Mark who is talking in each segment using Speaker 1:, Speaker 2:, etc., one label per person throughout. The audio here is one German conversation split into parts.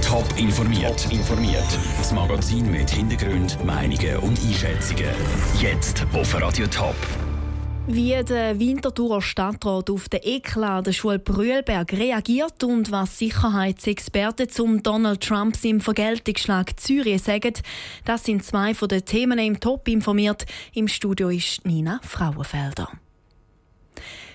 Speaker 1: Top informiert. informiert. Das Magazin mit Hintergrund, Meinungen und Einschätzungen. Jetzt auf Radio Top.
Speaker 2: Wie der Winterthurer Stadtrat auf den Eklat der Schule Brühlberg reagiert und was Sicherheitsexperten zum Donald Trumps im Vergeltungsschlag Zürich sagen, das sind zwei von den Themen im Top informiert. Im Studio ist Nina Frauenfelder.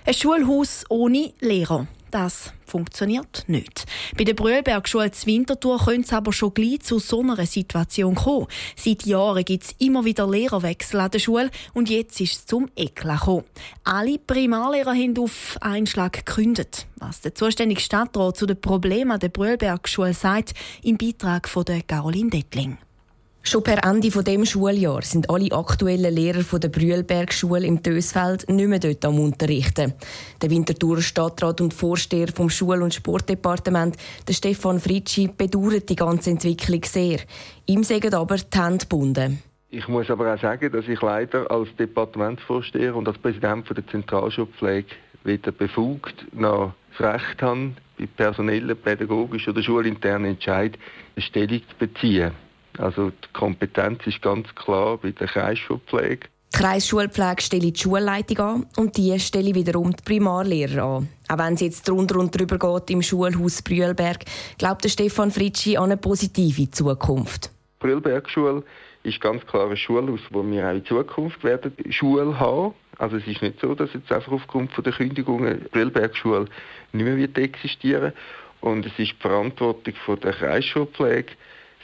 Speaker 2: Ein Schulhaus ohne Lehrer. Das funktioniert nicht. Bei der Brühlbergschule zu Winterthur könnte es aber schon gleich zu so einer Situation kommen. Seit Jahren gibt es immer wieder Lehrerwechsel an der Schule und jetzt ist es zum Eklat gekommen. Alle Primarlehrer haben auf einen Schlag gekündigt. Was der zuständige Stadtrat zu den Problemen der Brühlbergschule sagt, im Beitrag von Caroline Dettling.
Speaker 3: Schon per Ende von dem Schuljahr sind alle aktuellen Lehrer von der Brühlbergschule im Dösfeld nicht mehr dort am Unterrichten. Der Winterthurer Stadtrat und Vorsteher vom Schul- und Sportdepartement, der Stefan Fritschi, bedauert die ganze Entwicklung sehr. Ihm sagen aber die Hände gebunden.
Speaker 4: Ich muss aber auch sagen, dass ich leider als Departementsvorsteher und als Präsident der Zentralschulpflege weder befugt noch das Recht habe, bei personellen, pädagogischen oder schulinternen Entscheidungen eine Stellung zu beziehen. Also die Kompetenz ist ganz klar bei der Kreisschulpflege.
Speaker 3: Die Kreisschulpflege stelle die Schulleitung an und die stelle wiederum die Primarlehrer an. Auch wenn es jetzt drunter und drüber geht im Schulhaus Brühlberg, glaubt der Stefan Fritschi an eine positive Zukunft.
Speaker 4: Die Brühlbergschule ist ganz klar ein Schulhaus, wo wir auch in Zukunft werden Schule haben. Also es ist nicht so, dass jetzt einfach aufgrund der Kündigungen die Brühlbergschule nicht mehr wird existieren Und es ist die Verantwortung der Kreisschulpflege,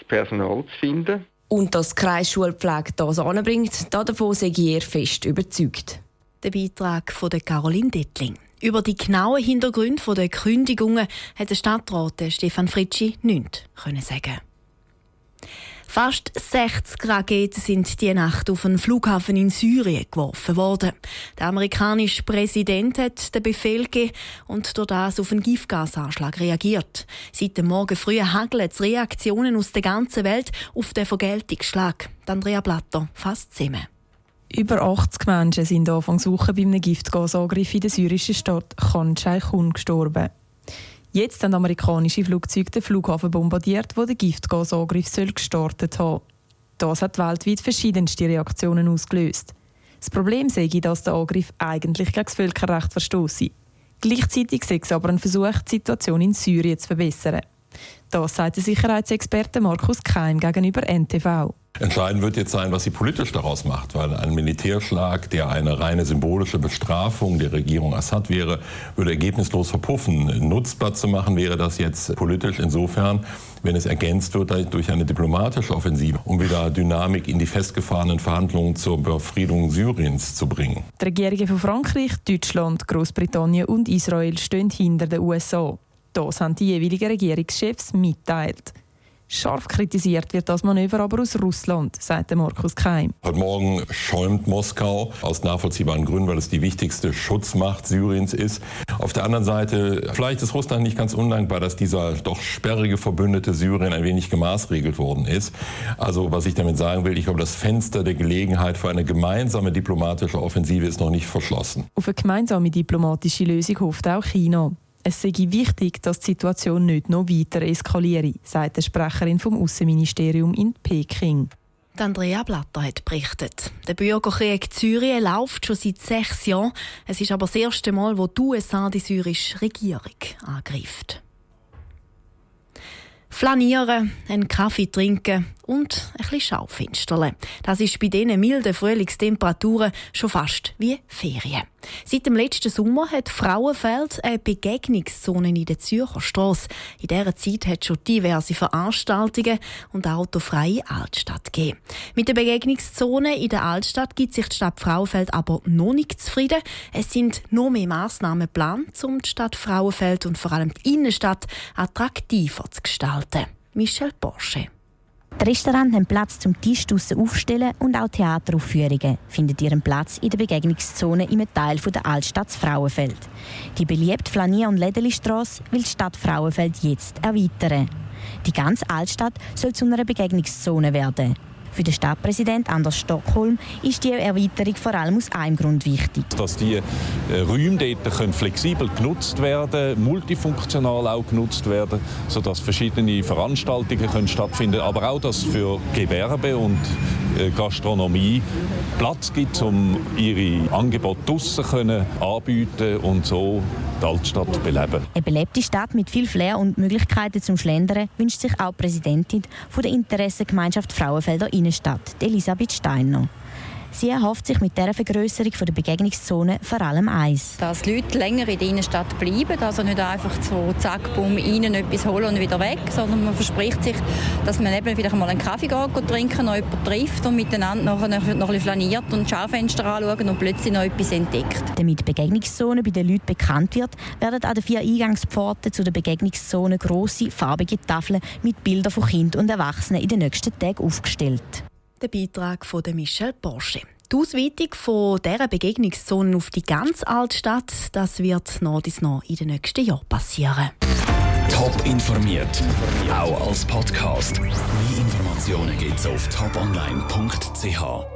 Speaker 4: Personal zu finden.
Speaker 3: Und dass die Kreisschulpflege das anbringt, davon sei ich fest überzeugt.
Speaker 2: Der Beitrag von Caroline Dettling. Über die genauen Hintergründe der Kündigungen hat der Stadtrat Stefan Fritschi nichts sagen Fast 60 Raketen sind die Nacht auf einen Flughafen in Syrien geworfen worden. Der amerikanische Präsident hat den Befehl gegeben und durch das auf einen Giftgasanschlag reagiert. Seit dem Morgen früh hageln es Reaktionen aus der ganzen Welt auf den Vergeltungsschlag. Andrea Blatter fasst zusammen.
Speaker 5: Über 80 Menschen sind Anfang bei einem Giftgasangriff in der syrischen Stadt Khan Shaykhun gestorben. Jetzt haben amerikanische Flugzeuge den Flughafen bombardiert, wo der Giftgasangriff gestartet haben. Das hat weltweit verschiedenste Reaktionen ausgelöst. Das Problem sei, dass der Angriff eigentlich gegen das Völkerrecht verstoße. Gleichzeitig sei es aber ein Versuch, die Situation in Syrien zu verbessern. Das sagt der Sicherheitsexperte Markus Keim gegenüber NTV.
Speaker 6: Entscheidend wird jetzt sein, was sie politisch daraus macht, weil ein Militärschlag, der eine reine symbolische Bestrafung der Regierung Assad wäre, würde ergebnislos verpuffen. Nutzbar zu machen wäre das jetzt politisch insofern, wenn es ergänzt wird durch eine diplomatische Offensive, um wieder Dynamik in die festgefahrenen Verhandlungen zur Befriedung Syriens zu bringen.
Speaker 5: Die Regierungen von Frankreich, Deutschland, Großbritannien und Israel stehen hinter den USA. Das haben die jeweiligen Regierungschefs mitteilt. Scharf kritisiert wird das Manöver aber aus Russland, sagt Markus Keim.
Speaker 6: Heute Morgen schäumt Moskau aus nachvollziehbaren Gründen, weil es die wichtigste Schutzmacht Syriens ist. Auf der anderen Seite, vielleicht ist Russland nicht ganz undankbar, dass dieser doch sperrige Verbündete Syrien ein wenig gemaßregelt worden ist. Also was ich damit sagen will, ich glaube, das Fenster der Gelegenheit für eine gemeinsame diplomatische Offensive ist noch nicht verschlossen.
Speaker 5: Auf eine gemeinsame diplomatische Lösung hofft auch China. Es sei wichtig, dass die Situation nicht noch weiter eskaliere, sagt die Sprecherin vom Außenministerium in Peking.
Speaker 2: Andrea Blatter hat berichtet. Der Bürgerkrieg Syrien läuft schon seit sechs Jahren. Es ist aber das erste Mal, wo die USA die syrische Regierung angreift. Flanieren, einen Kaffee trinken und ein bisschen Schaufensterle. Das ist bei diesen milden Frühlingstemperaturen schon fast wie Ferien. Seit dem letzten Sommer hat Frauenfeld eine Begegnungszone in der Zürcher Strasse. In dieser Zeit hat es schon diverse Veranstaltungen und autofreie Altstadt gegeben. Mit der Begegnungszone in der Altstadt gibt sich die Stadt Frauenfeld aber noch nicht zufrieden. Es sind noch mehr Massnahmen geplant, um die Stadt Frauenfeld und vor allem die Innenstadt attraktiver zu gestalten. Michel Porsche.
Speaker 7: Die Restaurants haben Platz zum Tisch draussen aufstellen und auch Theateraufführungen finden ihren Platz in der Begegnungszone im Teil der Altstadt Frauenfeld. Die beliebte Flanier- und Lädelistrasse will die Stadt Frauenfeld jetzt erweitern. Die ganze Altstadt soll zu einer Begegnungszone werden. Für den Stadtpräsident Anders Stockholm ist die Erweiterung vor allem aus einem Grund wichtig.
Speaker 8: Dass die äh, Räume dort können flexibel genutzt werden, multifunktional auch genutzt werden, sodass verschiedene Veranstaltungen können stattfinden, aber auch, dass für Gewerbe und Gastronomie Platz gibt, um ihre Angebote draussen anbieten und so die Altstadt beleben.
Speaker 7: Eine belebte Stadt mit viel Flair und Möglichkeiten zum Schlendern wünscht sich auch die Präsidentin von der Interessengemeinschaft Frauenfelder Innenstadt, Elisabeth Steiner. Sie erhofft sich mit dieser Vergrößerung der Begegnungszone vor allem eins.
Speaker 9: Dass die Leute länger in der Innenstadt bleiben, also nicht einfach so zack, bumm, rein etwas holen und wieder weg, sondern man verspricht sich, dass man eben wieder mal einen Kaffee geht, trinken, noch jemanden trifft und miteinander noch, noch ein bisschen flaniert und Schaufenster anschauen und plötzlich noch etwas entdeckt.
Speaker 7: Damit die Begegnungszone bei den Leuten bekannt wird, werden an den vier Eingangspforten zu der Begegnungszone grosse, farbige Tafeln mit Bildern von Kindern und Erwachsenen in den nächsten Tagen aufgestellt.
Speaker 2: Der Beitrag von Michel Porsche. Die Ausweitung von dieser Begegnungszone auf die ganze Altstadt, das wird noch bis noch in den nächsten Jahren passieren.
Speaker 1: Top informiert, auch als Podcast. Mehr Informationen gibt es auf toponline.ch.